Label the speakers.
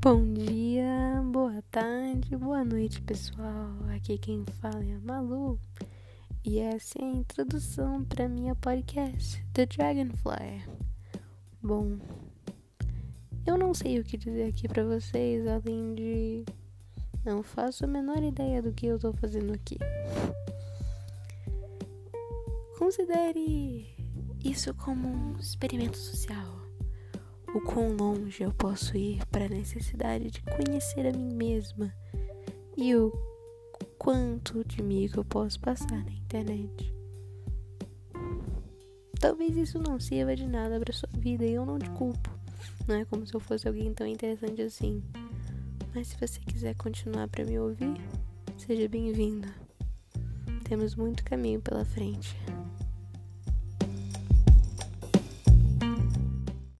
Speaker 1: Bom dia, boa tarde, boa noite, pessoal. Aqui quem fala é a Malu e essa é a introdução para minha podcast, The Dragonfly. Bom, eu não sei o que dizer aqui para vocês além de não faço a menor ideia do que eu tô fazendo aqui. Considere isso como um experimento social o quão longe eu posso ir para a necessidade de conhecer a mim mesma e o quanto de mim eu posso passar na internet. Talvez isso não sirva de nada para sua vida e eu não te culpo. Não é como se eu fosse alguém tão interessante assim. Mas se você quiser continuar para me ouvir, seja bem-vinda. Temos muito caminho pela frente.